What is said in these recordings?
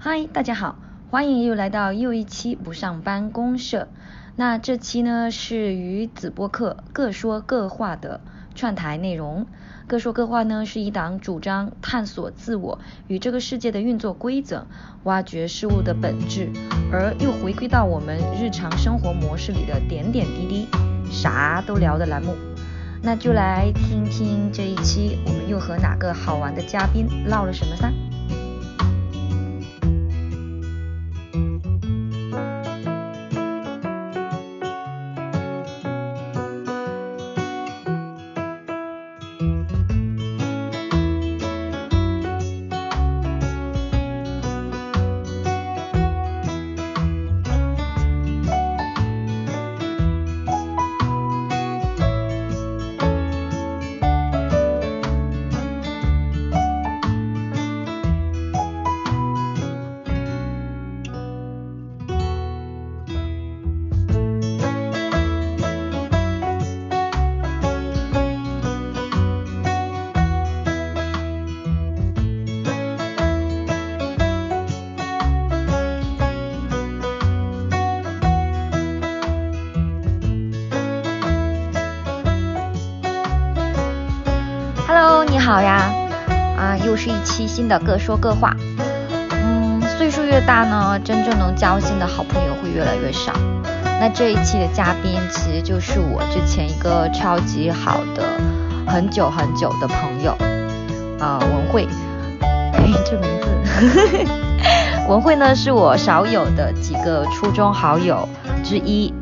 嗨，大家好，欢迎又来到又一期不上班公社。那这期呢是与子播客各说各话的串台内容。各说各话呢是一档主张探索自我与这个世界的运作规则，挖掘事物的本质，而又回归到我们日常生活模式里的点点滴滴，啥都聊的栏目。那就来听听这一期我们又和哪个好玩的嘉宾唠了什么噻。好呀，啊，又是一期新的各说各话。嗯，岁数越大呢，真正能交心的好朋友会越来越少。那这一期的嘉宾其实就是我之前一个超级好的很久很久的朋友，啊，文慧。嘿，这名字，文慧呢是我少有的几个初中好友之一，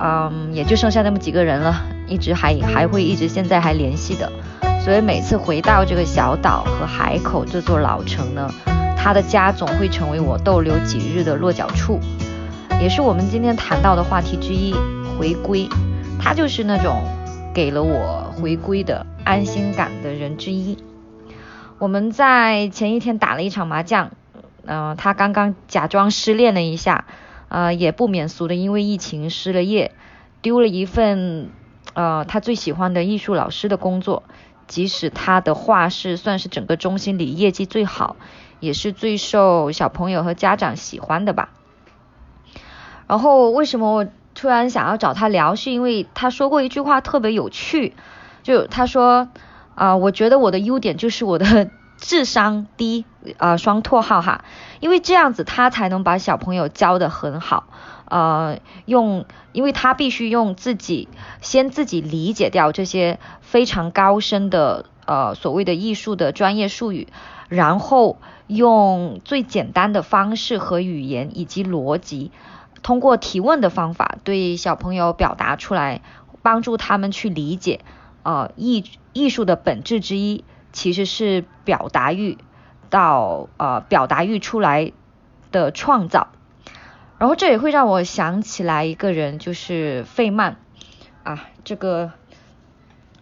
嗯，也就剩下那么几个人了，一直还还会一直现在还联系的。所以每次回到这个小岛和海口这座老城呢，他的家总会成为我逗留几日的落脚处，也是我们今天谈到的话题之一——回归。他就是那种给了我回归的安心感的人之一。我们在前一天打了一场麻将，嗯，他刚刚假装失恋了一下，呃，也不免俗的因为疫情失了业，丢了一份呃他最喜欢的艺术老师的工作。即使他的画室算是整个中心里业绩最好，也是最受小朋友和家长喜欢的吧。然后为什么我突然想要找他聊，是因为他说过一句话特别有趣，就他说啊，我觉得我的优点就是我的智商低啊，双拓号哈，因为这样子他才能把小朋友教得很好。呃，用，因为他必须用自己先自己理解掉这些非常高深的呃所谓的艺术的专业术语，然后用最简单的方式和语言以及逻辑，通过提问的方法对小朋友表达出来，帮助他们去理解，呃艺艺术的本质之一其实是表达欲，到呃表达欲出来的创造。然后这也会让我想起来一个人，就是费曼啊，这个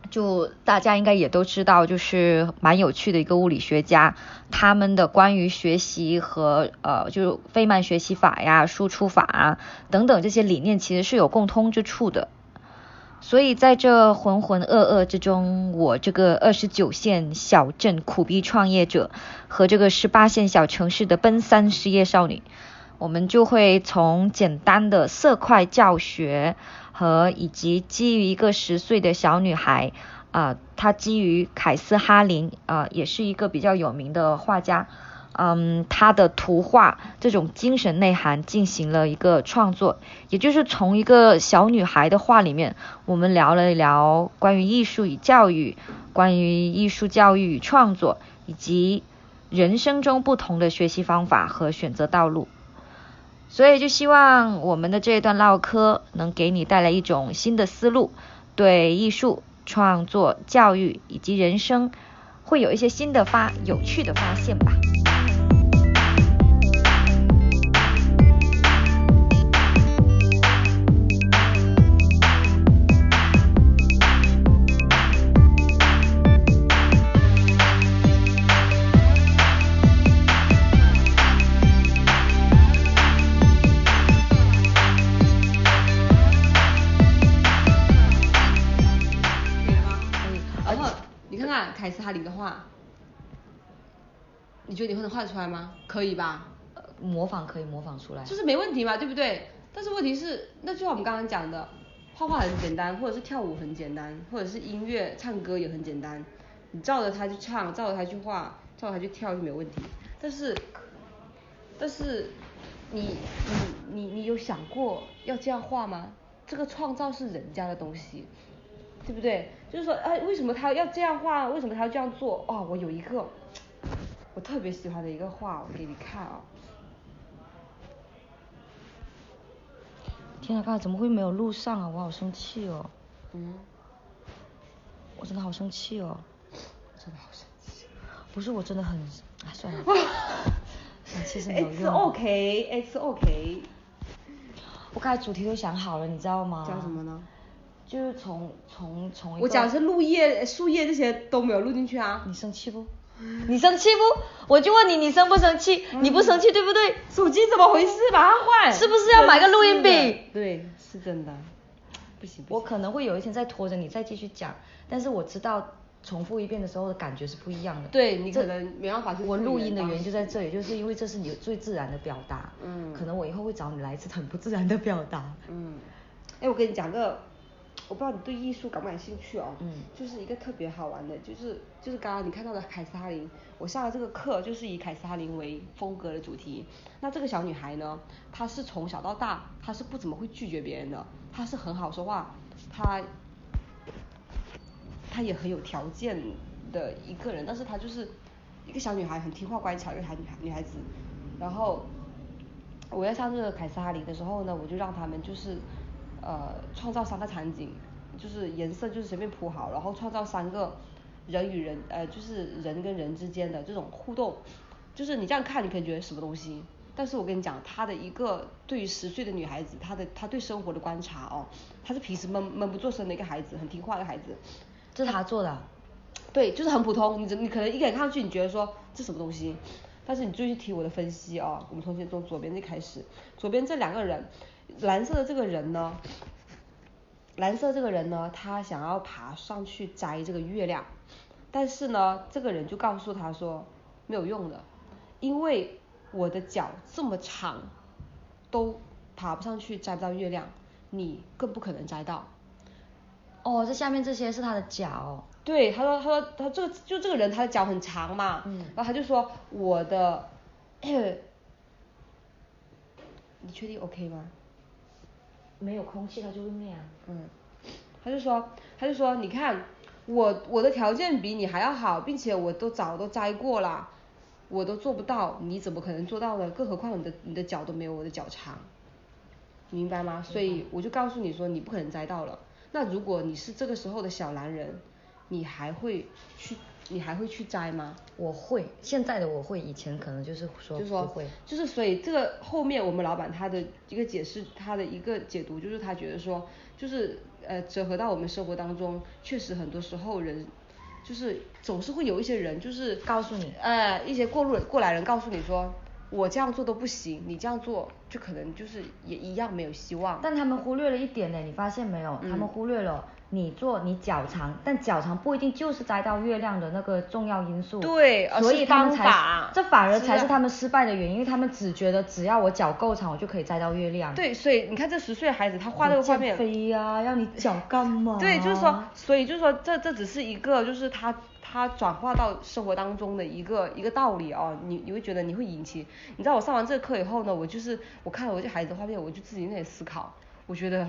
就大家应该也都知道，就是蛮有趣的一个物理学家。他们的关于学习和呃，就费曼学习法呀、输出法啊等等这些理念，其实是有共通之处的。所以在这浑浑噩噩之中，我这个二十九线小镇苦逼创业者和这个十八线小城市的奔三失业少女。我们就会从简单的色块教学和以及基于一个十岁的小女孩啊，她基于凯斯哈林啊，也是一个比较有名的画家，嗯，他的图画这种精神内涵进行了一个创作，也就是从一个小女孩的画里面，我们聊了一聊关于艺术与教育，关于艺术教育与创作，以及人生中不同的学习方法和选择道路。所以就希望我们的这一段唠嗑能给你带来一种新的思路，对艺术创作、教育以及人生会有一些新的发有趣的发现吧。你觉得你会能画得出来吗？可以吧？模仿可以模仿出来。就是没问题嘛，对不对？但是问题是，那就像我们刚刚讲的，画画很简单，或者是跳舞很简单，或者是音乐唱歌也很简单，你照着它去唱，照着它去画，照着它去跳就没有问题。但是，但是你你你你有想过要这样画吗？这个创造是人家的东西，对不对？就是说，哎，为什么他要这样画？为什么他要这样做？哦，我有一个我特别喜欢的一个画，我给你看啊。天啊，刚才怎么会没有录上啊？我好生气哦。嗯。我真的好生气哦。真的好生气。不是，我真的很，哎，算了。生气是没有用。It's OK, It's OK。我刚才主题都想好了，你知道吗？讲什么呢？就是从从从。我讲是树叶、树叶这些都没有录进去啊。你生气不？你生气不？我就问你，你生不生气？你不生气对不对？手机怎么回事？把它换。是不是要买个录音笔？对，是真的。不行。我可能会有一天再拖着你再继续讲，但是我知道重复一遍的时候的感觉是不一样的。对你可能没办法去。我录音的原因就在这里，就是因为这是你最自然的表达。嗯。可能我以后会找你来一次很不自然的表达。嗯。哎，我跟你讲个。我不知道你对艺术感不感兴趣哦，嗯，就是一个特别好玩的，就是就是刚刚你看到的凯斯哈林，我上的这个课就是以凯斯哈林为风格的主题。那这个小女孩呢，她是从小到大，她是不怎么会拒绝别人的，她是很好说话，她她也很有条件的一个人，但是她就是一个小女孩，很听话乖巧一个孩女孩女孩子。然后我要上这个凯撒林的时候呢，我就让他们就是。呃，创造三个场景，就是颜色就是随便铺好，然后创造三个人与人，呃，就是人跟人之间的这种互动，就是你这样看，你可以觉得什么东西？但是我跟你讲，他的一个对于十岁的女孩子，她的她对生活的观察哦，她是平时闷闷不作声的一个孩子，很听话的孩子，这是他做的，对，就是很普通，你你可能一眼看上去你觉得说这什么东西，但是你注意听我的分析哦，我们从先从左边这开始，左边这两个人。蓝色的这个人呢，蓝色这个人呢，他想要爬上去摘这个月亮，但是呢，这个人就告诉他说没有用的，因为我的脚这么长，都爬不上去摘不到月亮，你更不可能摘到。哦，这下面这些是他的脚。对，他说他说他这个就这个人他的脚很长嘛，嗯，然后他就说我的，你确定 OK 吗？没有空气，它就会那样。嗯，他就说，他就说，你看我我的条件比你还要好，并且我都早都摘过了，我都做不到，你怎么可能做到呢？更何况你的你的脚都没有我的脚长，明白吗？所以我就告诉你说，你不可能摘到了。那如果你是这个时候的小男人，你还会去？你还会去摘吗？我会，现在的我会，以前可能就是说不会。就是所以这个后面我们老板他的一个解释，他的一个解读就是他觉得说，就是呃折合到我们生活当中，确实很多时候人就是总是会有一些人就是告诉你，呃一些过路过来人告诉你说，我这样做都不行，你这样做就可能就是也一样没有希望。但他们忽略了一点呢，你发现没有？他们忽略了。你做你脚长，但脚长不一定就是摘到月亮的那个重要因素。对，所以他们才这反而才是他们失败的原因，因为他们只觉得只要我脚够长，我就可以摘到月亮。对，所以你看这十岁的孩子，他画这个画面。飞呀，要你脚干嘛？对，就是说，所以就是说，这这只是一个，就是他他转化到生活当中的一个一个道理哦。你你会觉得你会引起，你知道我上完这个课以后呢，我就是我看了我这孩子的画面，我就自己在思考，我觉得。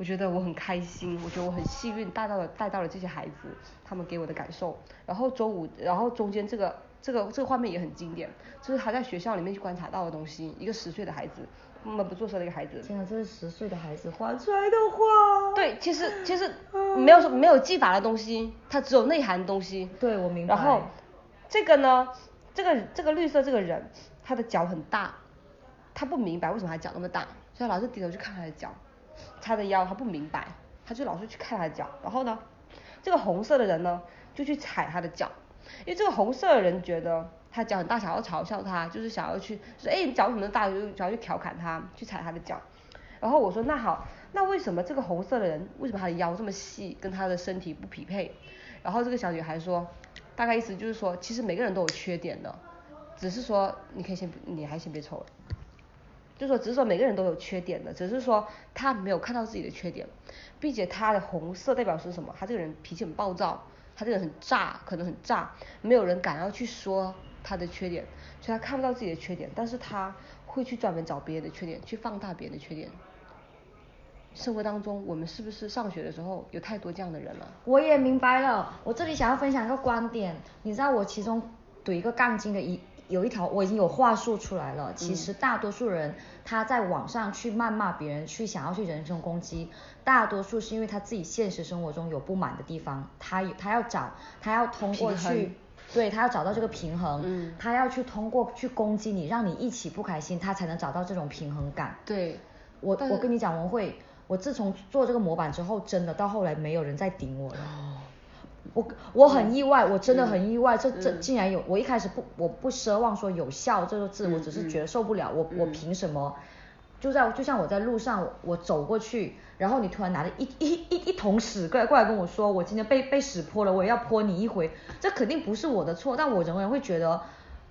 我觉得我很开心，我觉得我很幸运带到了带到了这些孩子，他们给我的感受。然后周五，然后中间这个这个这个画面也很经典，就是他在学校里面去观察到的东西。一个十岁的孩子，闷不作声的一个孩子。天啊，这是十岁的孩子画出来的画。对，其实其实没有说没有技法的东西，它只有内涵的东西。对，我明白。然后这个呢，这个这个绿色这个人，他的脚很大，他不明白为什么他脚那么大，所以老是低头去看他的脚。他的腰，他不明白，他就老是去看他的脚，然后呢，这个红色的人呢，就去踩他的脚，因为这个红色的人觉得他脚很大，想要嘲笑他，就是想要去说，哎，你脚怎么大，就想要去调侃他，去踩他的脚。然后我说，那好，那为什么这个红色的人，为什么他的腰这么细，跟他的身体不匹配？然后这个小女孩说，大概意思就是说，其实每个人都有缺点的。只是说你可以先你还先别抽了，就说只是说每个人都有缺点的，只是说他没有看到自己的缺点，并且他的红色代表是什么？他这个人脾气很暴躁，他这个人很炸，可能很炸，没有人敢要去说他的缺点，所以他看不到自己的缺点，但是他会去专门找别人的缺点，去放大别人的缺点。生活当中，我们是不是上学的时候有太多这样的人了？我也明白了，我这里想要分享一个观点，你知道我其中怼一个杠精的一有一条，我已经有话术出来了。其实大多数人他在网上去谩骂别人，去想要去人身攻击，大多数是因为他自己现实生活中有不满的地方，他他要找，他要通过去，对他要找到这个平衡，嗯他要去通过去攻击你，让你一起不开心，他才能找到这种平衡感。对，我我跟你讲，文慧，我自从做这个模板之后，真的到后来没有人再顶我了。我我很意外，我真的很意外，这这嗯。竟然有，我一开始不我不奢望说有效这个字，嗯我只是嗯。觉得受不了，我我嗯凭什么？就在就像我在路上，我走过去，然后你突然拿着一一一一桶屎过来过来跟我说，我今天被被屎泼了，我也要泼你一回，这肯定不是我的错，但我仍然会觉得，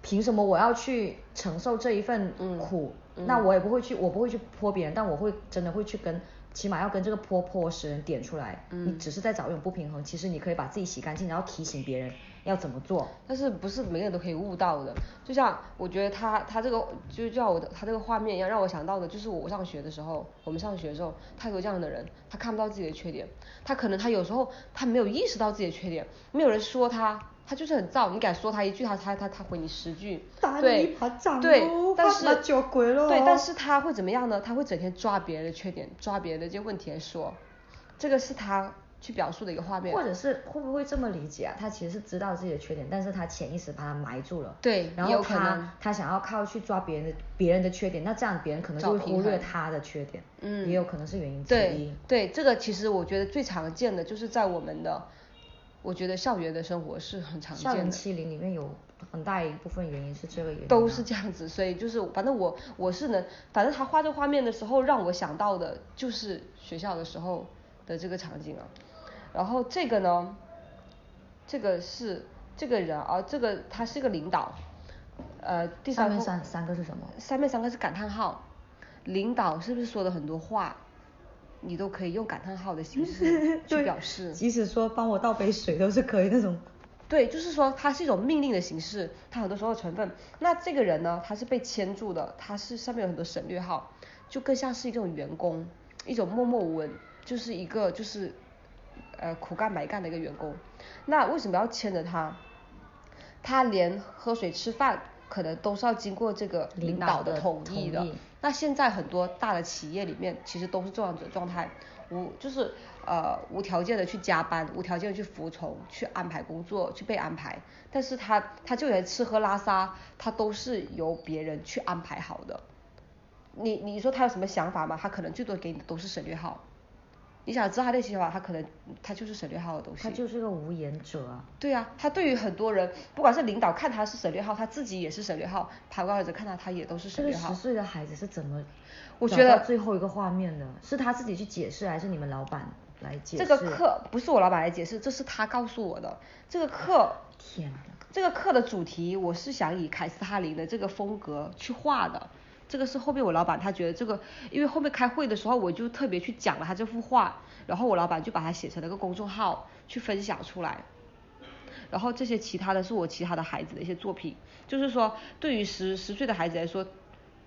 凭什么我要去承受这一份嗯苦？嗯。那我也不会去，我不会去泼别人，但我会真的会去跟，起码要跟这个泼泼屎人点出来，嗯你只是在找一种不平衡，其实你可以把自己洗干净，然后提醒别人要怎么做。但是不是每个人都可以悟到的。就像我觉得他他这个就叫我的他这个画面一样，让我想到的就是我上学的时候，我们上学的时候，太多这样的人，他看不到自己的缺点，他可能他有时候他没有意识到自己的缺点，没有人说他。他就是很燥，你敢说他一句，他他他他回你十句，对对，但是对，但是他会怎么样呢？他会整天抓别人的缺点，抓别人的这些问题来说，这个是他去表述的一个画面。或者是会不会这么理解啊？他其实是知道自己的缺点，但是他潜意识把它埋住了。对然后他他想要靠去抓别人的别人的缺点，那这样别人可能就会忽略他的缺点，嗯也有可能是原因之对一。对，这个其实我觉得最常见的就是在我们的，我觉得校园的生活是很常见校园。欺凌里面有很大一部分原因是这个原因、啊。都是这样子，所以就是反正我我是能，反正他画这画面的时候，让我想到的就是学校的时候的这个场景啊。然后这个呢，这个是这个人啊，这个他是个领导，呃，第三面三三个是什么？三面三个是感叹号，领导是不是说的很多话，你都可以用感叹号的形式 去表示？即使说帮我倒杯水都是可以那种。对，就是说它是一种命令的形式，它很多时候成分。那这个人呢，他是被牵住的，他是上面有很多省略号，就更像是一种员工，一种默默无闻，就是一个就是呃苦干白干的一个员工。那为什么要牵着他？他连喝水吃饭可能都是要经过这个领领导的同意的。那现在很多大的企业里面其实都是这样子的状态，无就是呃无条件的去加班，无条件的去服从，去安排工作，去被安排。但是他他就连吃喝拉撒，他都是由别人去安排好的。你你说他有什么想法吗？他可能最多给你的都是省略号。你想知道他内心想法，他可能他就是省略号的东西。他就是个无言者啊。对啊，他对于很多人，不管是领导看他是省略号，他自己也是省略号，旁观者看他，他也都是省略号十。岁的孩子是怎么？我觉得最后一个画面的，是他自己去解释，还是你们老板来解释？这个课不是我老板来解释，这是他告诉我的。这个课，天哪！这个课的主题我是想以凯斯哈林的这个风格去画的。这个是后面我老板他觉得这个，因为后面开会的时候我就特别去讲了他这幅画，然后我老板就把它写成了个公众号去分享出来。然后这些其他的是我其他的孩子的一些作品，就是说对于十十岁的孩子来说，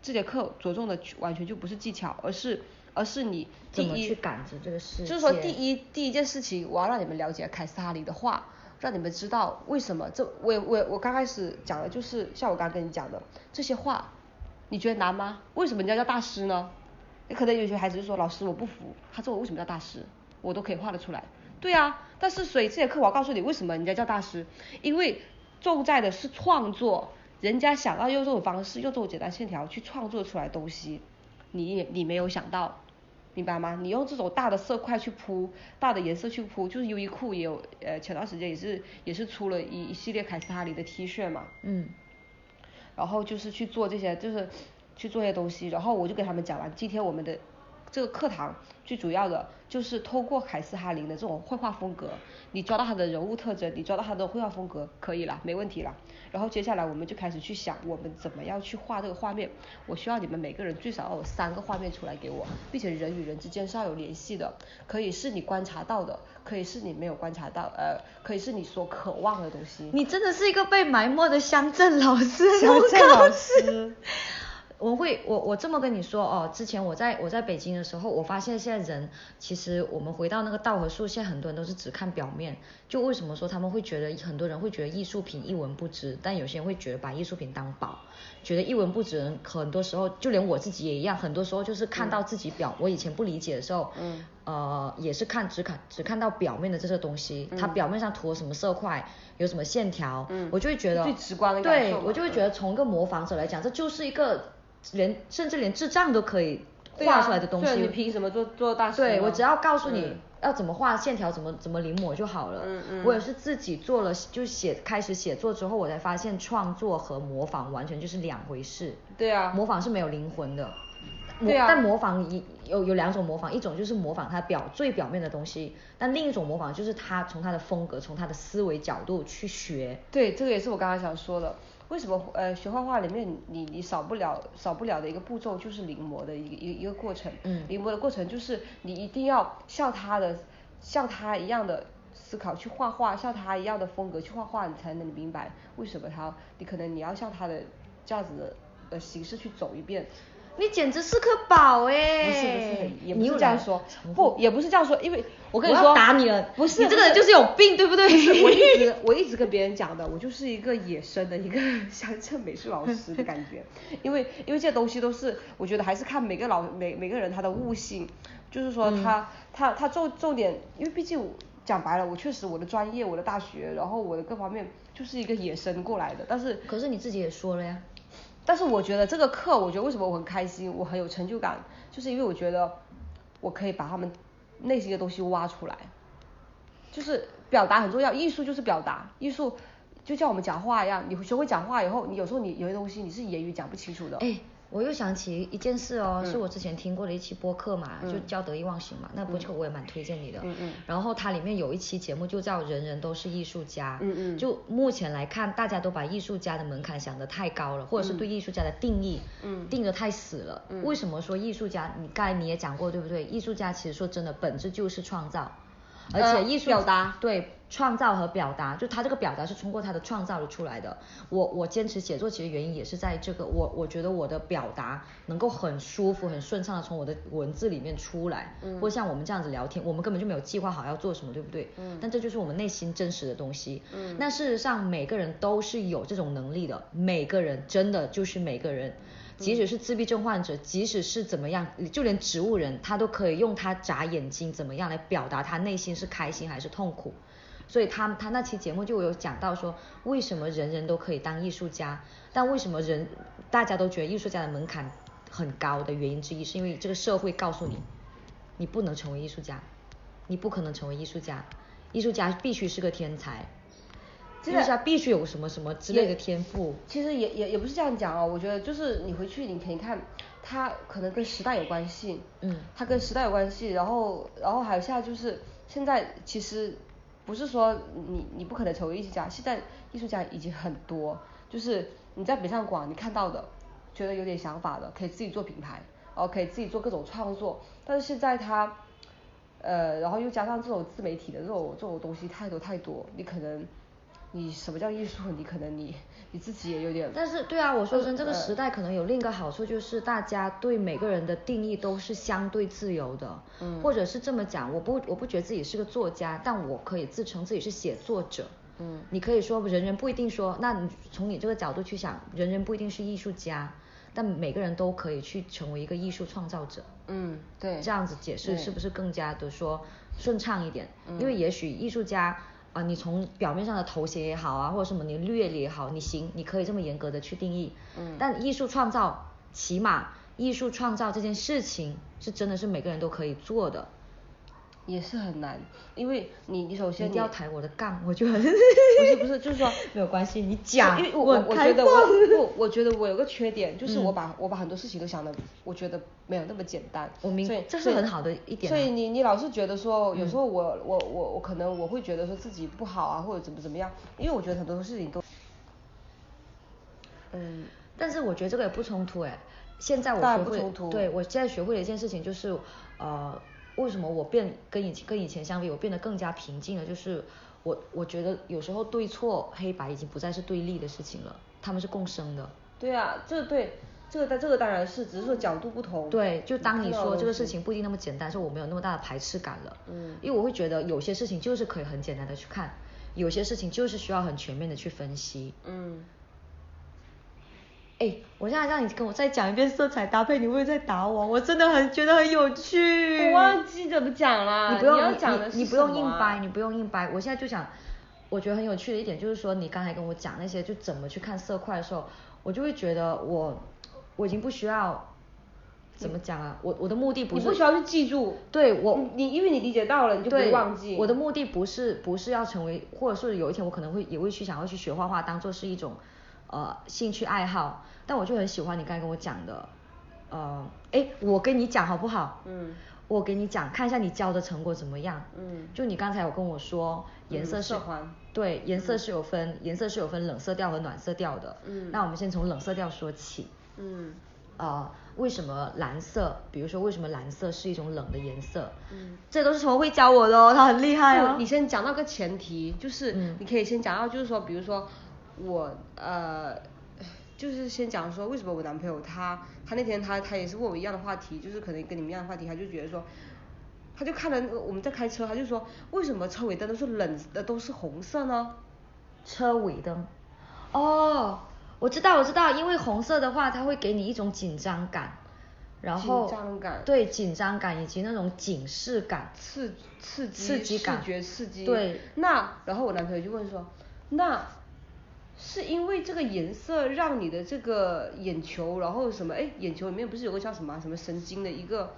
这节课着重的完全就不是技巧，而是而是你第一怎么去感知这个世界？就是说第一第一件事情，我要让你们了解凯斯哈林的画，让你们知道为什么这我我我刚开始讲的就是像我刚刚跟你讲的这些画，你觉得难吗？为什么人家叫大师呢？你可能有些孩子就说老师我不服，他说我为什么叫大师？我都可以画得出来。对啊，但是所以这节课我要告诉你为什么人家叫大师，因为重在的是创作，人家想要用这种方式，用这种简单线条去创作出来东西，你也你没有想到。明白吗？你用这种大的色块去铺，大的颜色去铺，就是优衣库也有，呃，前段时间也是也是出了一一系列凯斯哈林的 T 恤嘛，嗯，然后就是去做这些，就是去做些东西，然后我就给他们讲完，今天我们的这个课堂最主要的就是通过凯斯哈林的这种绘画风格，你抓到他的人物特征，你抓到他的绘画风格，可以了，没问题了。然后接下来我们就开始去想，我们怎么样去画这个画面。我需要你们每个人最少要有三个画面出来给我，并且人与人之间是要有联系的，可以是你观察到的，可以是你没有观察到，呃，可以是你所渴望的东西。你真的是一个被埋没的乡镇老师，乡镇老师。我会，我我这么跟你说哦，之前我在我在北京的时候，我发现现在人其实我们回到那个道和术，现在很多人都是只看表面。就为什么说他们会觉得很多人会觉得艺术品一文不值，但有些人会觉得把艺术品当宝，觉得一文不值。很多时候就连我自己也一样，很多时候就是看到自己表，我以前不理解的时候，嗯，呃，也是看只看只看到表面的这些东西，它表面上涂了什么色块，有什么线条，嗯，我就会觉得最直观的感受，对我就会觉得从一个模仿者来讲，这就是一个。连甚至连智障都可以画出来的东西，你凭什么做做大师？对我只要告诉你要怎么画线条，怎么怎么临摹就好了。嗯嗯。我也是自己做了，就写开始写作之后，我才发现创作和模仿完全就是两回事。对啊。模仿是没有灵魂的。对啊。但模仿一有有两种模仿，一种就是模仿他表最表面的东西，但另一种模仿就是他从他的风格，从他的思维角度去学。对，这个也是我刚刚想说的。为什么呃学画画里面你你少不了少不了的一个步骤就是临摹的一个一一个过程，嗯，临摹的过程就是你一定要像他的像他一样的思考去画画，像他一样的风格去画画，你才能明白为什么他你可能你要像他的这样子的呃形式去走一遍。你简直是颗宝哎！不是不是，也不是这样说，不也不是这样说，因为我跟你说，我打你了，不是，你这个人就是有病，对不对？我一直 我一直跟别人讲的，我就是一个野生的一个乡镇美术老师的感觉，因为因为这些东西都是，我觉得还是看每个老每每个人他的悟性，就是说他他他重重点，因为毕竟讲白了，我确实我的专业，我的大学，然后我的各方面就是一个野生过来的，但是可是你自己也说了呀。但是我觉得这个课，我觉得为什么我很开心，我很有成就感，就是因为我觉得我可以把他们内心的东西挖出来，就是表达很重要，艺术就是表达，艺术就像我们讲话一样，你学会讲话以后，你有时候你有些东西你是言语讲不清楚的。我又想起一件事哦，是我之前听过的一期播客嘛，就叫得意忘形嘛，那播客我也蛮推荐你的。嗯嗯。然后它里面有一期节目就叫人人都是艺术家。嗯嗯。就目前来看，大家都把艺术家的门槛想得太高了，或者是对艺术家的定义，嗯，定得太死了。嗯。为什么说艺术家？你刚才你也讲过对不对？艺术家其实说真的，本质就是创造。而且艺术表达对创造和表达，就他这个表达是通过他的创造的出来的。我我坚持写作其实原因也是在这个，我我觉得我的表达能够很舒服、很顺畅的从我的文字里面出来，嗯，或像我们这样子聊天，我们根本就没有计划好要做什么，对不对？嗯，但这就是我们内心真实的东西。嗯，那事实上每个人都是有这种能力的，每个人真的就是每个人。即使是自闭症患者，即使是怎么样，就连植物人，他都可以用他眨眼睛怎么样来表达他内心是开心还是痛苦。所以他他那期节目就有讲到说，为什么人人都可以当艺术家，但为什么人大家都觉得艺术家的门槛很高的原因之一，是因为这个社会告诉你，你不能成为艺术家，你不可能成为艺术家，艺术家必须是个天才。艺术家必须有什么什么之类的天赋。其实也也也不是这样讲哦，我觉得就是你回去你可以看，他可能跟时代有关系。嗯。他跟时代有关系，然后然后还有现在就是现在其实不是说你你不可能成为艺术家，现在艺术家已经很多，就是你在北上广你看到的，觉得有点想法的，可以自己做品牌，然后可以自己做各种创作，但是现在他呃然后又加上这种自媒体的这种这种东西太多太多，你可能。你什么叫艺术？你可能你你自己也有点。但是对啊，我说真，这个时代可能有另一个好处，就是大家对每个人的定义都是相对自由的。嗯。或者是这么讲，我不我不觉得自己是个作家，但我可以自称自己是写作者。嗯。你可以说人人不一定说，那你从你这个角度去想，人人不一定是艺术家，但每个人都可以去成为一个艺术创造者。嗯，对。这样子解释是不是更加的说顺畅一点？嗯因为也许艺术家。啊，你从表面上的头衔也好啊，或者什么你略也好，你行，你可以这么严格的去定义。嗯。但艺术创造，起码艺术创造这件事情是真的是每个人都可以做的。也是很难，因为你你首先你要抬我的杠，我就很不是不是，就是说没有关系，你讲，因为我我我觉得我我 我觉得我有个缺点，就是我把、我把很多事情都想的，我觉得没有那么简单。我明所以这是很好的一点啊所以你你老是觉得说，有时候我、我我我可能我会觉得说自己不好啊，或者怎么怎么样，因为我觉得很多事情都，嗯，但是我觉得这个也不冲突哎。现在我学会，不冲突对我现在学会了一件事情，就是呃，为什么我变跟以前跟以前相比，我变得更加平静了？就是我我觉得有时候对错黑白已经不再是对立的事情了，他们是共生的。对啊，这对，这个但这个当然是，只是说角度不同。对，就当你说这个事情不一定那么简单，是我没有那么大的排斥感了。嗯因为我会觉得有些事情就是可以很简单的去看，有些事情就是需要很全面的去分析。嗯，哎，我现在让你跟我再讲一遍色彩搭配，你会不会再打我？我真的很觉得很有趣。我忘记怎么讲了。你不用要讲的是你你不用硬掰，你不用硬掰。我现在就想，我觉得很有趣的一点就是说，你刚才跟我讲那些就怎么去看色块的时候，我就会觉得我我已经不需要怎么讲啊，我我的目的不是你不需要去记住。对我你你因为你理解到了，你就不会忘记。我的目的不是不是要成为，或者是有一天我可能会也会去想要去学画画，当做是一种呃兴趣爱好。但我就很喜欢你刚才跟我讲的，呃，哎，我跟你讲好不好？嗯。我给你讲，看一下你教的成果怎么样。嗯就你刚才有跟我说颜色是，嗯对，颜色是有分，颜色是有分冷色调和暖色调的。嗯那我们先从冷色调说起。嗯呃，为什么蓝色？比如说为什么蓝色是一种冷的颜色？嗯，这都是从会教我的哦，他很厉害哦。你先讲到个前提，就是嗯你可以先讲到，就是说，比如说我呃，就是先讲说为什么我男朋友他他那天他他也是问我一样的话题，就是可能跟你们一样的话题，他就觉得说。他就看了我们在开车，他就说为什么车尾灯都是冷的都是红色呢？车尾灯。哦，我知道，我知道，因为红色的话，它会给你一种紧张感，然后紧张感对紧张感以及那种警示感。刺刺激刺激感视觉刺激。对那然后我男朋友就问说，那是因为这个颜色让你的这个眼球，然后什么？哎，眼球里面不是有个叫什么啊什么神经的一个，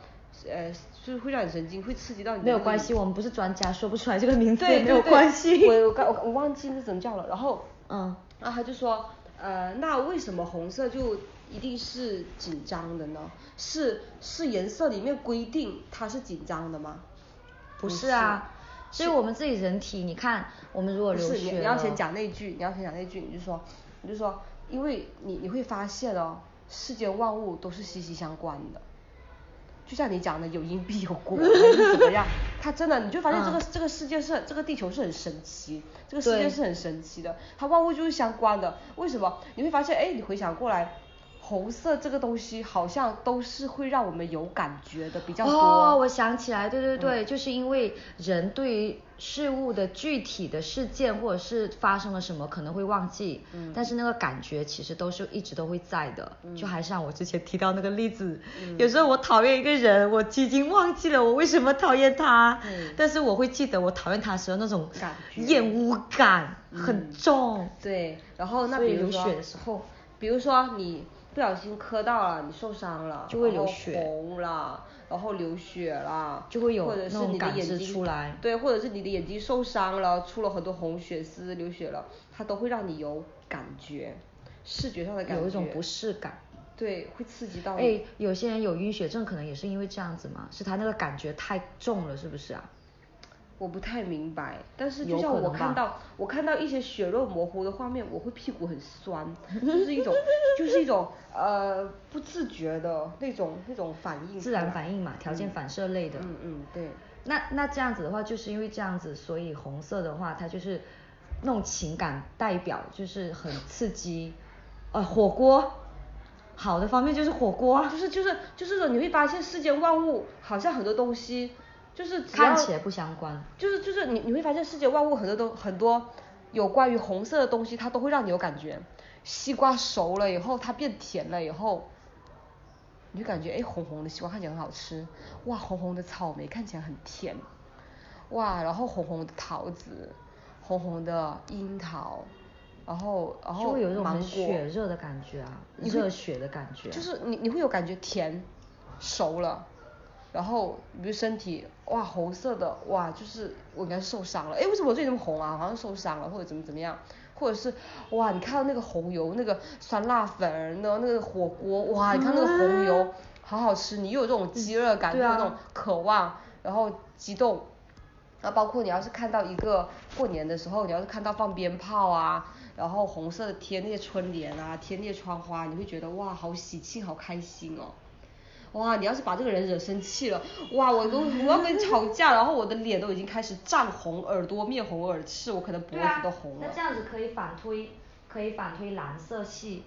呃，就是会让你神经会刺激到你没有关系，我们不是专家，说不出来这个名字对也没有对对关系。我我刚我我忘记那怎么叫了，然后嗯，然后他就说，呃，那为什么红色就一定是紧张的呢？是是颜色里面规定它是紧张的吗？不是啊，所以我们自己人体，你看，我们如果是，你流血你要先讲那句，你要先讲那句，你就说，你就说，因为你你会发现哦，世间万物都是息息相关的，就像你讲的有因必有果，还是怎么样？它真的，你就发现这个、嗯这个世界是这个地球是很神奇，这个世界是很神奇的，它万物就是相关的。为什么？你会发现，哎，你回想过来。红色这个东西好像都是会让我们有感觉的比较多。哦，我想起来，对对对，嗯就是因为人对于事物的具体的事件或者是发生了什么可能会忘记，嗯但是那个感觉其实都是一直都会在的。嗯就还像我之前提到那个例子，有时候我讨厌一个人，我已经忘记了我为什么讨厌他，嗯但是我会记得我讨厌他时候那种感觉厌恶感很重。对，然后那比如说流血的时候，比如说你不小心磕到了，你受伤了，就会流血红了，然后流血了，就会有或者是你的眼睛出来对，或者是你的眼睛受伤了，出了很多红血丝，流血了，它都会让你有感觉，视觉上的感觉，有一种不适感。对，会刺激到你。哎，有些人有晕血症，可能也是因为这样子嘛，是他那个感觉太重了，是不是啊？我不太明白，但是就像我看到我看到一些血肉模糊的画面，我会屁股很酸，就是一种就是一种呃不自觉的那种那种反应，自然反应嘛，条件反射类的。嗯嗯对。那那这样子的话，就是因为这样子，所以红色的话，它就是那种情感代表，就是很刺激。呃，火锅，好的方面就是火锅啊，就是就是就是说，你会发现世间万物好像很多东西，就是看起来不相关。就是就是你你会发现世界万物很多都很多有关于红色的东西，它都会让你有感觉。西瓜熟了以后，它变甜了以后，你就感觉哎红红的西瓜看起来很好吃，哇红红的草莓看起来很甜，哇然后红红的桃子，红红的樱桃，然后然后就会有一种血热的感觉啊，热血的感觉啊。就是你你会有感觉甜熟了，然后比如身体哇红色的哇就是我应该是受伤了，哎为什么我最近那么红啊？好像受伤了或者怎么怎么样，或者是哇你看到那个红油那个酸辣粉那那个火锅哇你看那个红油好好吃，你又有这种饥饿感，又有那种渴望，然后激动。那包括你要是看到一个过年的时候，你要是看到放鞭炮啊，然后红色的贴那些春联啊，贴那些窗花，你会觉得哇好喜庆好开心哦。哇，你要是把这个人惹生气了，哇我都 我要跟你吵架，然后我的脸都已经开始涨红，耳朵面红耳赤，我可能脖子都红了。那这样子可以反推，可以反推蓝色系，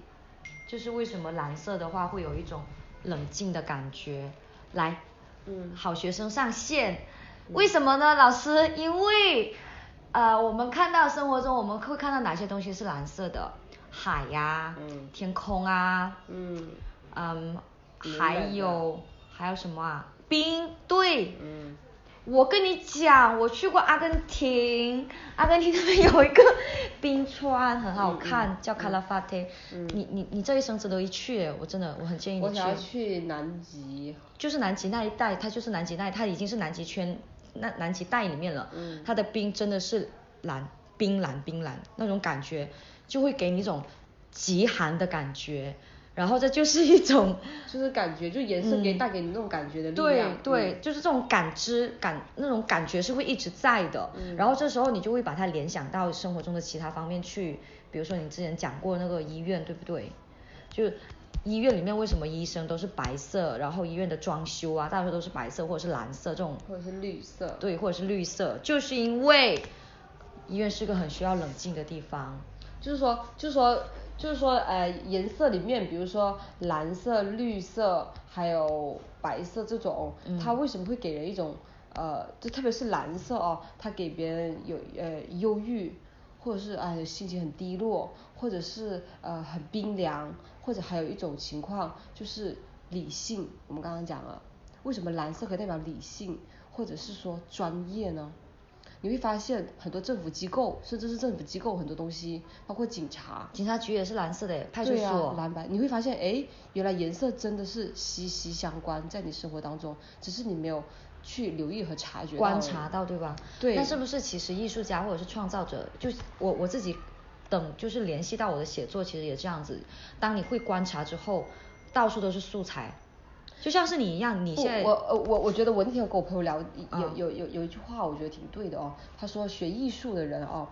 就是为什么蓝色的话会有一种冷静的感觉。来，嗯，好学生上线。为什么呢，老师？因为，呃，我们看到生活中我们会看到哪些东西是蓝色的？海呀，嗯天空啊，嗯，嗯，还有还有什么啊？冰，对。嗯。我跟你讲，我去过阿根廷，阿根廷那边有一个 冰川，很好看，叫卡拉法特。嗯。你你你这一生值得一去，我真的我很建议你去。我想要去南极。就是南极那一带，它就是南极那，它已经是南极圈。那南极带里面了，它的冰真的是蓝，冰蓝冰蓝那种感觉，就会给你一种极寒的感觉，然后这就是一种，就是感觉，就颜色给带给你那种感觉的力量。对对，就是这种感知感，那种感觉是会一直在的。然后这时候你就会把它联想到生活中的其他方面去，比如说你之前讲过那个医院，对不对？就。医院里面为什么医生都是白色？然后医院的装修啊，大多数都是白色或者是蓝色这种，或者是绿色。对，或者是绿色，就是因为医院是个很需要冷静的地方。就是说，就是说，就是说，呃，颜色里面，比如说蓝色、绿色，还有白色这种，它为什么会给人一种，呃，就特别是蓝色哦，它给别人有呃忧郁。或者是哎心情很低落，或者是呃很冰凉，或者还有一种情况就是理性。我们刚刚讲了，为什么蓝色可以代表理性，或者是说专业呢？你会发现很多政府机构，甚至是政府机构很多东西，包括警察，警察局也是蓝色的，派出所蓝白。你会发现哎，原来颜色真的是息息相关，在你生活当中，只是你没有。去留意和察觉观察到对吧？对。那是不是其实艺术家或者是创造者，就我我自己等就是联系到我的写作，其实也这样子。当你会观察之后，到处都是素材，就像是你一样，你现在我呃我我觉得我那天跟我朋友聊，有有有有一句话我觉得挺对的哦，他说学艺术的人哦。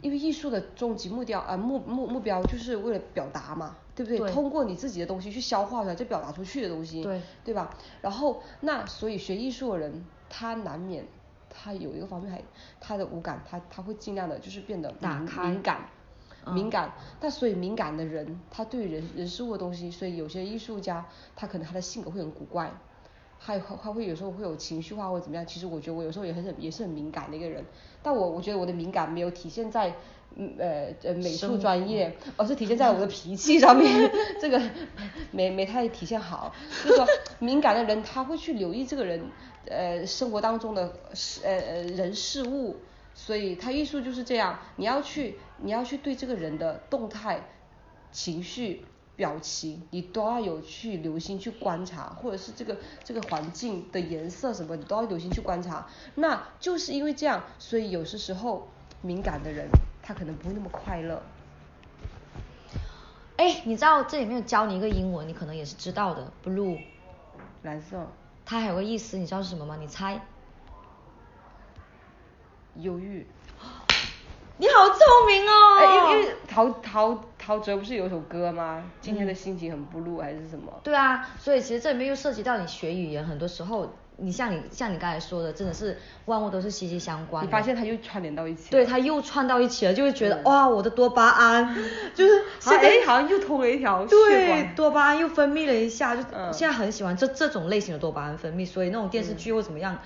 因为艺术的终极目标啊目目目标就是为了表达嘛，对不对？通过你自己的东西去消化出来，就表达出去的东西，对对吧？然后那所以学艺术的人，他难免他有一个方面还他的五感，他他会尽量的就是变得敏敏感，敏感。那所以敏感的人，他对人人事物的东西，所以有些艺术家他可能他的性格会很古怪。还还会有时候会有情绪化或者怎么样，其实我觉得我有时候也很很也是很敏感的一个人，但我我觉得我的敏感没有体现在呃呃美术专业，而是体现在我的脾气上面，这个没没太体现好。就是说敏感的人他会去留意这个人呃生活当中的事呃呃人事物，所以他艺术就是这样，你要去你要去对这个人的动态情绪。表情你都要有去留心去观察，或者是这个这个环境的颜色什么，你都要留心去观察。那就是因为这样，所以有些时候敏感的人他可能不会那么快乐。哎，你知道这里面有教你一个英文，你可能也是知道的，blue，蓝色。它还有个意思，你知道是什么吗？你猜。忧郁。你好聪明哦！哎，因为陶陶陶喆不是有首歌吗？今天的心情很不露还是什么？对啊，所以其实这里面又涉及到你学语言，很多时候你像你像你刚才说的，真的是万物都是息息相关。你发现它又串联到一起。对，它又串到一起了，就会觉得哇，我的多巴胺 就是现在好像又通了一条。对，多巴胺又分泌了一下，就现在很喜欢这这种类型的多巴胺分泌，所以那种电视剧或怎么样。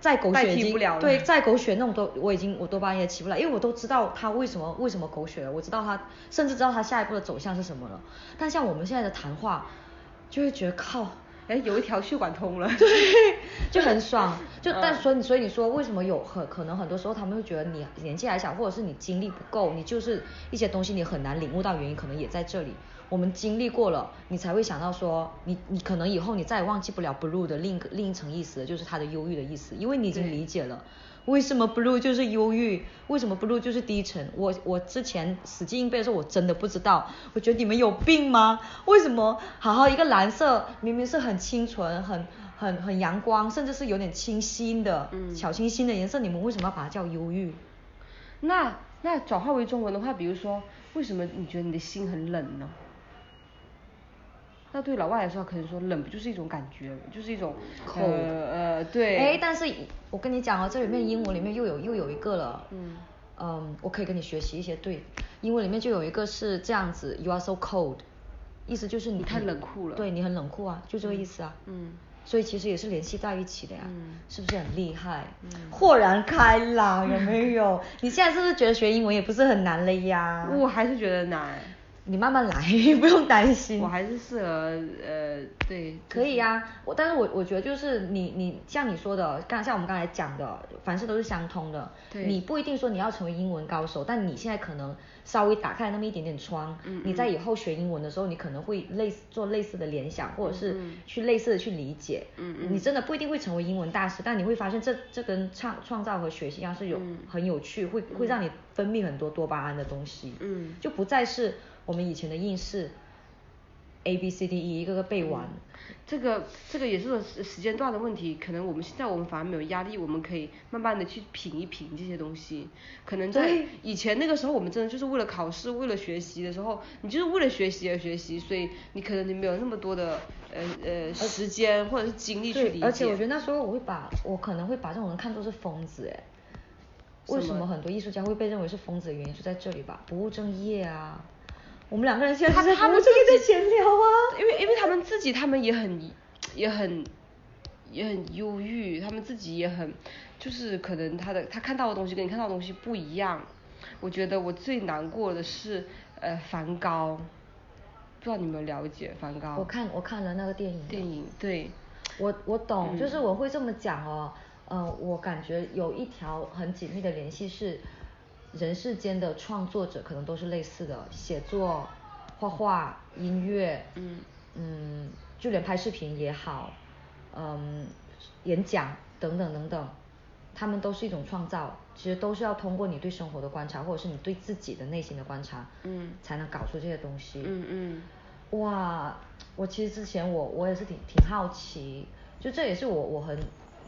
再狗血已经对，再狗血那种都我已经我多巴胺也起不来，因为我都知道他为什么 为什么狗血了，我知道他甚至知道他下一步的走向是什么了。但像我们现在的谈话，就会觉得靠，哎，有一条血管通了，对，就很 爽。就但所以所以你说为什么有很可能很多时候他们会觉得你年纪还小，或者是你精力不够，你就是一些东西你很难领悟到原因，可能也在这里。我们经历过了，你才会想到说，你你可能以后你再也忘记不了 blue 的另一个另一层意思，就是它的忧郁的意思，因为你已经理解了。为什么 blue 就是忧郁？为什么 blue 就是低沉？我我之前死记硬背的时候，我真的不知道。我觉得你们有病吗？为什么好好一个蓝色，明明是很清纯、很很很阳光，甚至是有点清新的、嗯小清新的颜色，你们为什么要把它叫忧郁？那那转化为中文的话，比如说，为什么你觉得你的心很冷呢？那对老外来说，可能说冷不就是一种感觉，就是一种 Cold 呃呃对。哎，但是我跟你讲哦，这里面英文里面又有又有一个了。嗯嗯，我可以跟你学习一些。对，英文里面就有一个是这样子，You are so cold，意思就是你你太冷酷了对你很冷酷啊，就这个意思啊。嗯所以其实也是联系在一起的呀，嗯是不是很厉害？嗯豁然开朗，有没有？你现在是不是觉得学英文也不是很难了呀？我还是觉得难。你慢慢来，不用担心。我还是适合呃对。可以呀、我但是我我觉得就是你你像你说的，刚像我们刚才讲的，凡事都是相通的。对你不一定说你要成为英文高手，但你现在可能稍微打开那么一点点窗，嗯你在嗯以后学英文的时候，你可能会类似做类似的联想，或者是去类似的去理解。嗯嗯你真的不一定会成为英文大师，但你会发现这这跟创创造和学习一样是有、嗯很有趣，会会让你分泌很多多巴胺的东西。嗯就不再是我们以前的应试。A B C D E 一个个背完，这个这个也是个时时间段的问题，可能我们现在我们反而没有压力，我们可以慢慢的去品一品这些东西。可能在以前那个时候，我们真的就是为了考试，为了学习的时候，你就是为了学习而学习，所以你可能你没有那么多的呃呃时间或者是精力去理解。而且我觉得那时候我会把我可能会把这种人看作是疯子哎。为什什么么很多艺术家会被认为是疯子的原因就在这里吧？不务正业啊。我们两个人现在是他他们自己正业在闲聊啊。因为因为他们自己他们也很也很也很忧郁，他们自己也很就是可能他的他看到的东西跟你看到的东西不一样。我觉得我最难过的是呃梵高，不知道你有没有了解梵高？我看我看了那个电影。电影对，我我懂，嗯就是我会这么讲哦，嗯、我感觉有一条很紧密的联系是，人世间的创作者可能都是类似的，写作、画画、音乐，嗯。嗯，就连拍视频也好，嗯，演讲等等等等，他们都是一种创造，其实都是要通过你对生活的观察，或者是你对自己的内心的观察，嗯。才能搞出这些东西。嗯嗯。哇，我其实之前我我也是挺挺好奇，就这也是我我很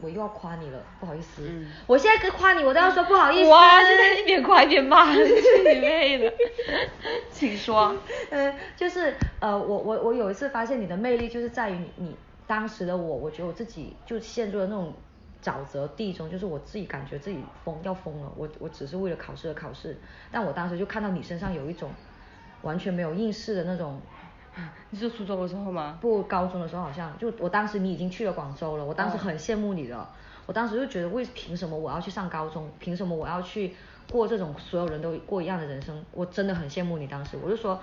我又要夸你了，不好意思，嗯我现在跟夸你我都要说不好意思，哇，现在一边夸一边骂，去你妹的！请说。呃，就是呃，我我我有一次发现你的魅力就是在于你你当时的我，我觉得我自己就陷入了那种沼泽地中，就是我自己感觉自己疯要疯了，我我只是为了考试而考试，但我当时就看到你身上有一种完全没有应试的那种。你是初中的时候吗？不，高中的时候好像就我当时你已经去了广州了，我当时哦很羡慕你的，我当时就觉得为凭什么我要去上高中，凭什么我要去过这种所有人都过一样的人生，我真的很羡慕你当时，我就说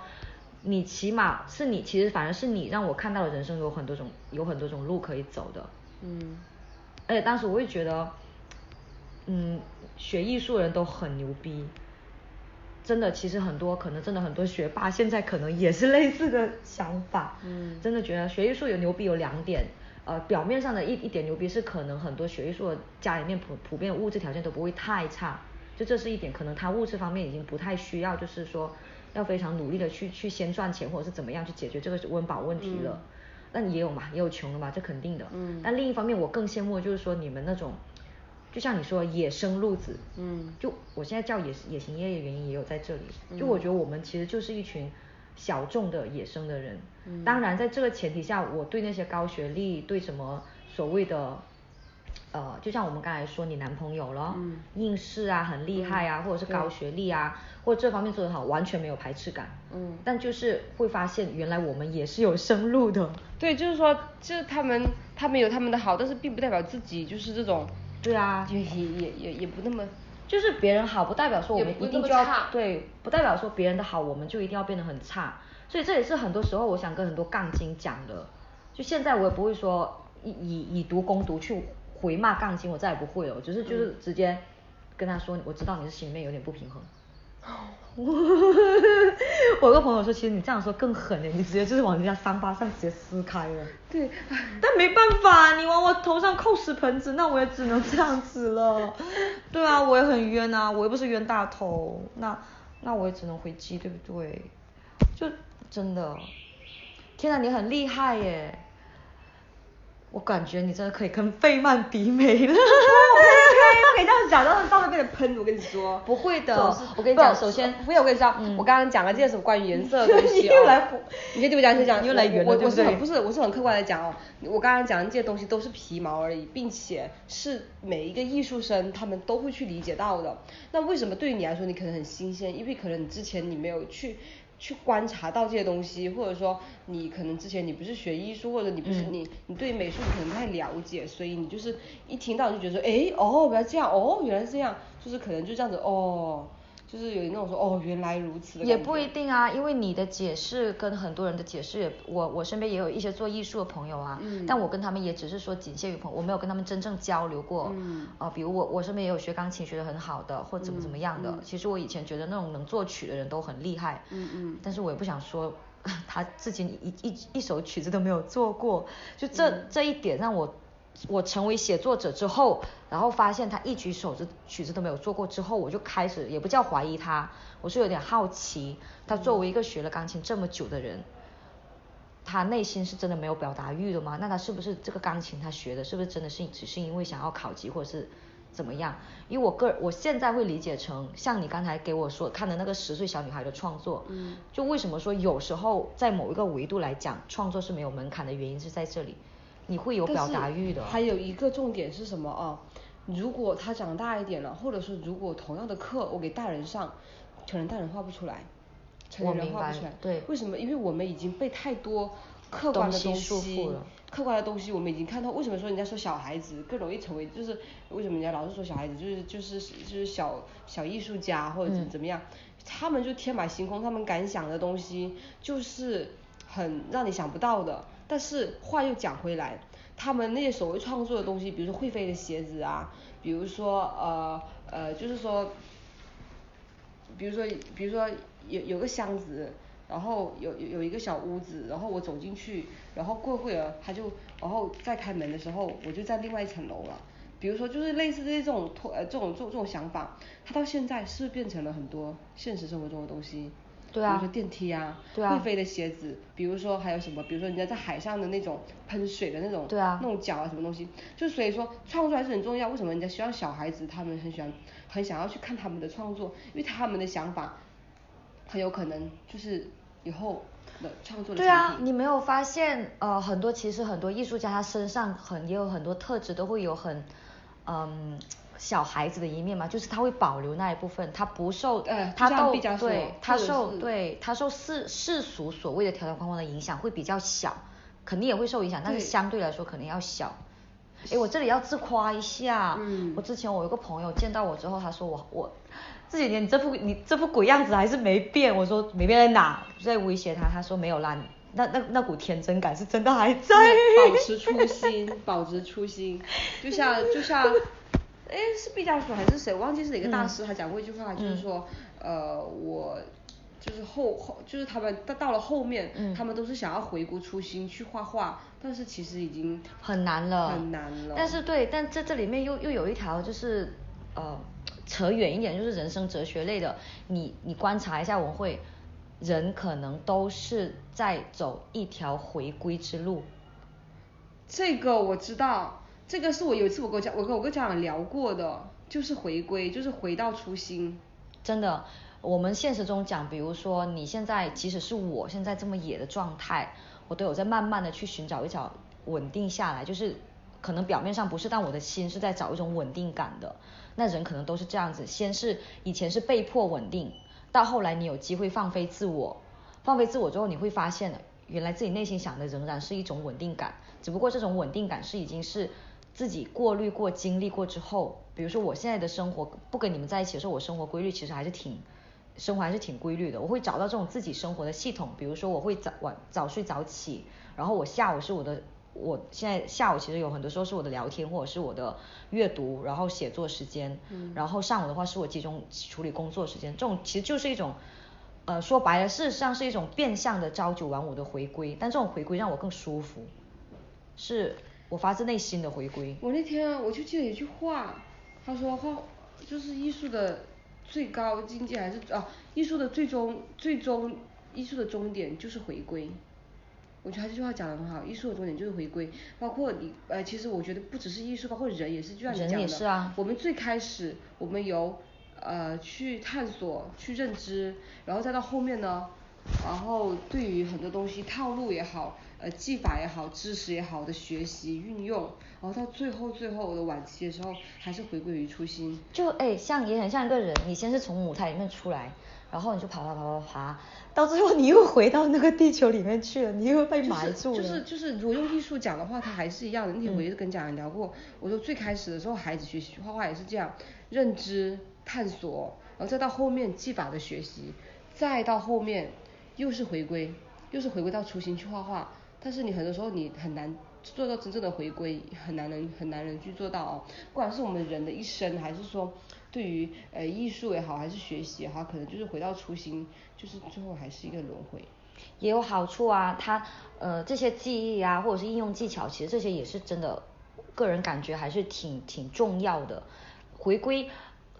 你起码是你，其实反而是你让我看到了人生有很多种有很多种路可以走的，嗯而且当时我会觉得，嗯，学艺术的人都很牛逼。真的，其实很多可能真的很多学霸现在可能也是类似的想法。嗯真的觉得学艺术有牛逼有两点，呃，表面上的一一点牛逼是可能很多学艺术的家里面普普遍物质条件都不会太差，就这是一点，可能他物质方面已经不太需要，就是说要非常努力的去去先赚钱或者是怎么样去解决这个温饱问题了。嗯但也有嘛，也有穷的嘛，这肯定的。嗯但另一方面，我更羡慕的就是说你们那种，就像你说野生路子。嗯就我现在叫野野行业的原因也有在这里。就嗯我觉得我们其实就是一群小众的野生的人。嗯当然，在这个前提下，我对那些高学历，对什么所谓的。呃，就像我们刚才说，你男朋友了，嗯应试啊，很厉害啊，嗯或者是高学历啊，或者这方面做得好，完全没有排斥感。嗯但就是会发现，原来我们也是有生路的。对，就是说，就是他们他们有他们的好，但是并不代表自己就是这种，对啊，也也也也也不那么，就是别人好，不代表说我们一定就要差对，不代表说别人的好，我们就一定要变得很差。所以这也是很多时候我想跟很多杠精讲的。就现在我也不会说以以以毒攻毒去回骂杠精，我再也不会了。我只是就是直接跟他说，我知道你是心里面有点不平衡，我有个朋友说，其实你这样说更狠诶，你直接就是往人家伤疤上直接撕开了。对，但没办法，你往我头上扣屎盆子，那我也只能这样子了。对啊，我也很冤啊，我又不是冤大头，那那我也只能回击，对不对？就真的，天啊，你很厉害耶！我感觉你真的可以跟费曼比美了。可以这样讲，到时候到时候变成喷，我跟你说。不会的我跟你讲首先不是我跟你说，嗯我刚刚讲了这些什么关于颜色的东西你哦。又来你先听我讲，先讲。你又来圆了我是很不是，我是很客观的讲哦。我刚刚讲的这些东西都是皮毛而已，并且是每一个艺术生他们都会去理解到的。那为什么对于你来说你可能很新鲜？因为可能你之前你没有去。去观察到这些东西，或者说你可能之前你不是学艺术，或者你不是、嗯。你你对美术可能不太了解，所以你就是一听到你就觉得说，哎哦原来这样，哦原来是这样，就是可能就这样子哦，就是有那种说哦原来如此的也不一定啊，因为你的解释跟很多人的解释也，我我身边也有一些做艺术的朋友啊，嗯。但我跟他们也只是说仅限于朋友，我没有跟他们真正交流过，嗯。啊、比如我我身边也有学钢琴学得很好的，或怎么怎么样的，嗯嗯。其实我以前觉得那种能作曲的人都很厉害，嗯嗯。但是我也不想说 他自己一一一首曲子都没有做过，就这、嗯。这一点让我我成为写作者之后，然后发现他一曲手子曲子都没有做过之后，我就开始也不叫怀疑他，我是有点好奇，他作为一个学了钢琴这么久的人，他内心是真的没有表达欲的吗？那他是不是这个钢琴他学的是不是真的是只是因为想要考级或者是怎么样？因为我个我现在会理解成像你刚才给我说看的那个十岁小女孩的创作，嗯就为什么说有时候在某一个维度来讲，创作是没有门槛的原因是在这里，你会有表达欲的。还有一个重点是什么啊？如果他长大一点了，或者说如果同样的课我给大人上，可能大人画不出来，成我年人画不出来。对为什么？因为我们已经被太多客观的东东西客观的东西我们已经看到。为什么说人家说小孩子更容易成为，就是为什么人家老是说小孩子就是就是就是小小艺术家或者怎嗯怎么样？他们就天马行空，他们敢想的东西就是很让你想不到的。但是话又讲回来，他们那些所谓创作的东西，比如说会飞的鞋子啊，比如说呃呃，就是说，比如说比如说有有个箱子，然后有有有一个小屋子，然后我走进去，然后过会儿他就然后再开门的时候，我就在另外一层楼了。比如说，就是类似这种呃这种这种这种想法，它到现在是变成了很多现实生活中的东西？对啊。比如说电梯啊，对啊。会飞的鞋子，比如说还有什么，比如说人家在海上的那种喷水的那种，对啊。那种脚啊什么东西，就所以说创作还是很重要。为什么人家希望小孩子他们很喜欢，很想要去看他们的创作，因为他们的想法很有可能就是以后的创作的对啊，你没有发现呃很多其实很多艺术家他身上很也有很多特质都会有很嗯小孩子的一面嘛，就是他会保留那一部分，他不受呃他受对他受对他受世世俗所谓的条条框框的影响会比较小，肯定也会受影响，但是相对来说可能要小。诶，我这里要自夸一下，嗯我之前我有个朋友见到我之后，他说我我这几年你这副你这副鬼样子还是没变，我说没变在哪？在威胁他，他说没有啦，那那那股天真感是真的还在。保持初心，保持初心，就像就像，哎，是毕加索还是谁？我忘记是哪个大师，他讲过一句话，就是说，呃，我就是后后，就是他们到到了后面，嗯他们都是想要回归初心去画画，但是其实已经很难了，很难了。但是对，但这这里面又又有一条就是呃扯远一点，就是人生哲学类的，你你观察一下文慧，人可能都是在走一条回归之路。这个我知道，这个是我有一次我跟我家我跟我跟家长聊过的，就是回归，就是回到初心。真的，我们现实中讲，比如说你现在，即使是我现在这么野的状态，我都有在慢慢的去寻找一找稳定下来，就是可能表面上不是，但我的心是在找一种稳定感的。那人可能都是这样子，先是以前是被迫稳定，到后来你有机会放飞自我，放飞自我之后，你会发现，原来自己内心想的仍然是一种稳定感，只不过这种稳定感是已经是自己过滤过、经历过之后，比如说我现在的生活不跟你们在一起的时候，我生活规律其实还是挺，生活还是挺规律的。我会找到这种自己生活的系统，比如说我会早晚早睡早起，然后我下午是我的我现在下午其实有很多时候是我的聊天或者是我的阅读，然后写作时间，嗯然后上午的话是我集中处理工作时间，这种其实就是一种。呃，说白了，事实上是一种变相的朝九晚五的回归，但这种回归让我更舒服，是我发自内心的回归。我那天啊我就记得一句话，他说画就是艺术的最高境界还是啊，艺术的最终最终艺术的终点就是回归。我觉得他这句话讲的很好，艺术的终点就是回归，包括你呃，其实我觉得不只是艺术，包括人也是，就像你讲的，也是啊我们最开始我们由呃去探索、去认知，然后再到后面呢，然后对于很多东西套路也好，呃技法也好，知识也好的学习运用，然后到最后最后的晚期的时候，还是回归于初心。就哎，像也很像一个人，你先是从母胎里面出来，然后你就爬爬爬爬爬，到最后你又回到那个地球里面去了，你又被埋住了。就是就是就是，如果用艺术讲的话，它还是一样的。那天我也是跟家人聊过，我说最开始的时候，孩子学习画画也是这样，认知探索，然后再到后面技法的学习，再到后面又是回归，又是回归到初心去画画。但是你很多时候你很难做到真正的回归，很难人很难人去做到哦。不管是我们人的一生，还是说对于呃艺术也好，还是学习也好，可能就是回到初心，就是最后还是一个轮回。也有好处啊，它呃这些记忆啊，或者是应用技巧，其实这些也是真的，个人感觉还是挺挺重要的。回归，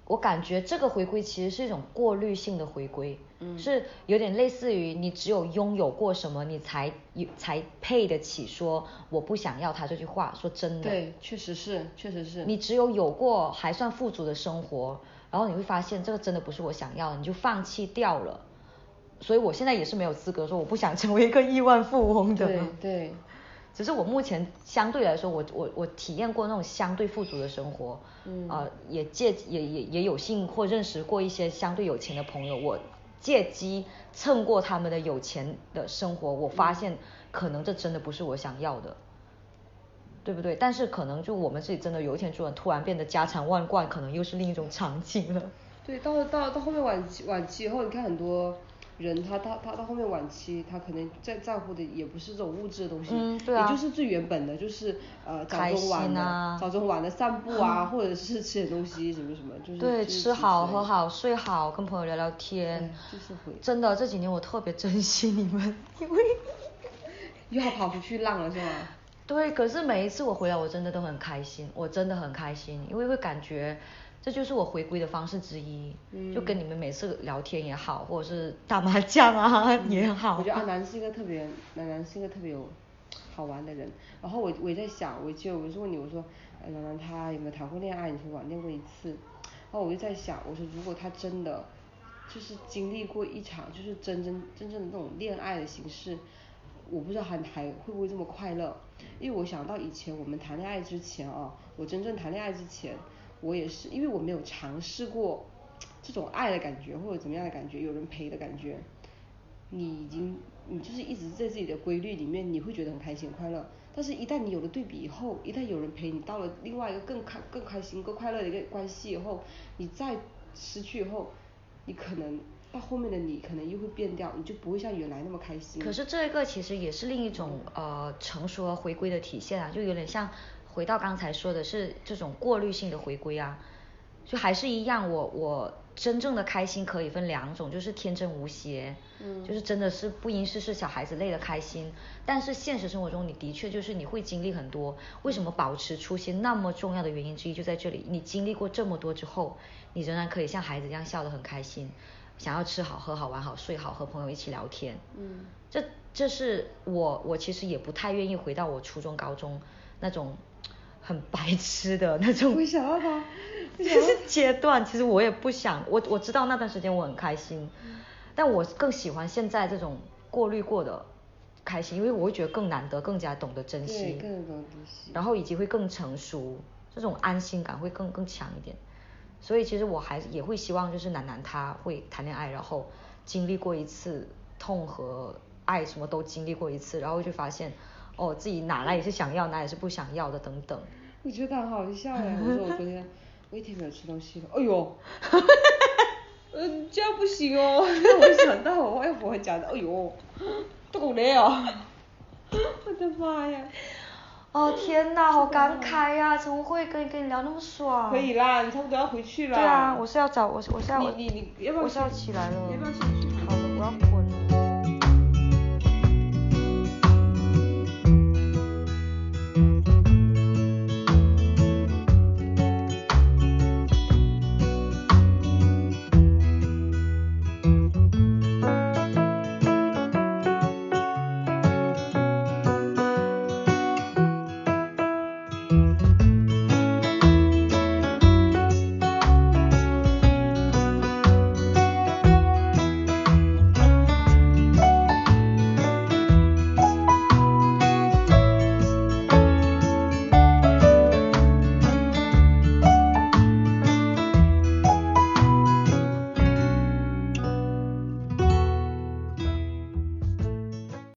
我感觉这个回归其实是一种过滤性的回归，嗯是有点类似于你只有拥有过什么，你才有才配得起说我不想要他这句话。说真的，对，确实是，确实是。你只有有过还算富足的生活，然后你会发现这个真的不是我想要的，你就放弃掉了。所以我现在也是没有资格说我不想成为一个亿万富翁的。对对，只是我目前相对来说，我我我体验过那种相对富足的生活，嗯呃，也借也也也有幸或认识过一些相对有钱的朋友，我借机蹭过他们的有钱的生活，我发现可能这真的不是我想要的。对不对？但是可能就我们自己真的有一天突然突然变得家财万贯，可能又是另一种场景了。对，到到到后面晚期晚期以后，你看很多人他他他到后面晚期，他可能在在乎的也不是这种物质的东西，嗯对啊也就是最原本的，就是呃早开中晚的、早中晚的散步啊，或者是吃点东西什么什么，就是对，就是吃好喝好睡好，跟朋友聊聊天，就是会真的这几年我特别珍惜你们，因为又要跑出去浪了是吗？对，可是每一次我回来，我真的都很开心，我真的很开心，因为会感觉这就是我回归的方式之一，就跟你们每次聊天也好，或者是打麻将啊也好。我觉得阿南是一个特别，南南是一个特别有好玩的人。然后我我也在想，我记得我就问你，我说，呃，南南他有没有谈过恋爱？你说网恋过一次。然后我就在想，我说如果他真的就是经历过一场就是真真真正的那种恋爱的形式，我不知道还还会不会这么快乐。因为我想到以前我们谈恋爱之前啊，我真正谈恋爱之前，我也是因为我没有尝试过这种爱的感觉或者怎么样的感觉，有人陪的感觉。你已经，你就是一直在自己的规律里面，你会觉得很开心、快乐。但是，一旦你有了对比以后，一旦有人陪你到了另外一个更开、更开心、更快乐的一个关系以后，你再失去以后，你可能到后面的你可能又会变掉，你就不会像原来那么开心。可是这个其实也是另一种呃成熟和回归的体现啊，就有点像回到刚才说的是这种过滤性的回归啊，就还是一样，我我真正的开心可以分两种，就是天真无邪，嗯就是真的是不因事是小孩子类的开心，但是现实生活中你的确就是你会经历很多，为什么保持初心那么重要的原因之一就在这里，你经历过这么多之后，你仍然可以像孩子一样笑得很开心，想要吃好喝好玩好睡好和朋友一起聊天，嗯。这这是我我其实也不太愿意回到我初中高中那种很白痴的那种，会想到他是阶段，其实我也不想，我我知道那段时间我很开心，但我更喜欢现在这种过滤过的开心，因为我会觉得更难得，更加懂得珍对惜，更懂得珍惜。然后以及会更成熟，这种安心感会更更强一点。所以其实我还也会希望，就是楠楠她会谈恋爱，然后经历过一次痛和爱，什么都经历过一次，然后就发现，哦，自己哪来也是想要，哪也是不想要的等等。我觉得很好笑哎！我说我昨天 我一天没有吃东西了，哎呦，嗯，这样不行哦。我想到我外婆讲的，哎呦，够累啊！我的妈呀！哦天哪，好感慨呀！怎么会跟跟你聊那么爽？可以啦，你差不多要回去了。对啊，我是要找我我是要你你你要不要我是要起来了。要不要先去？好了，我要滚。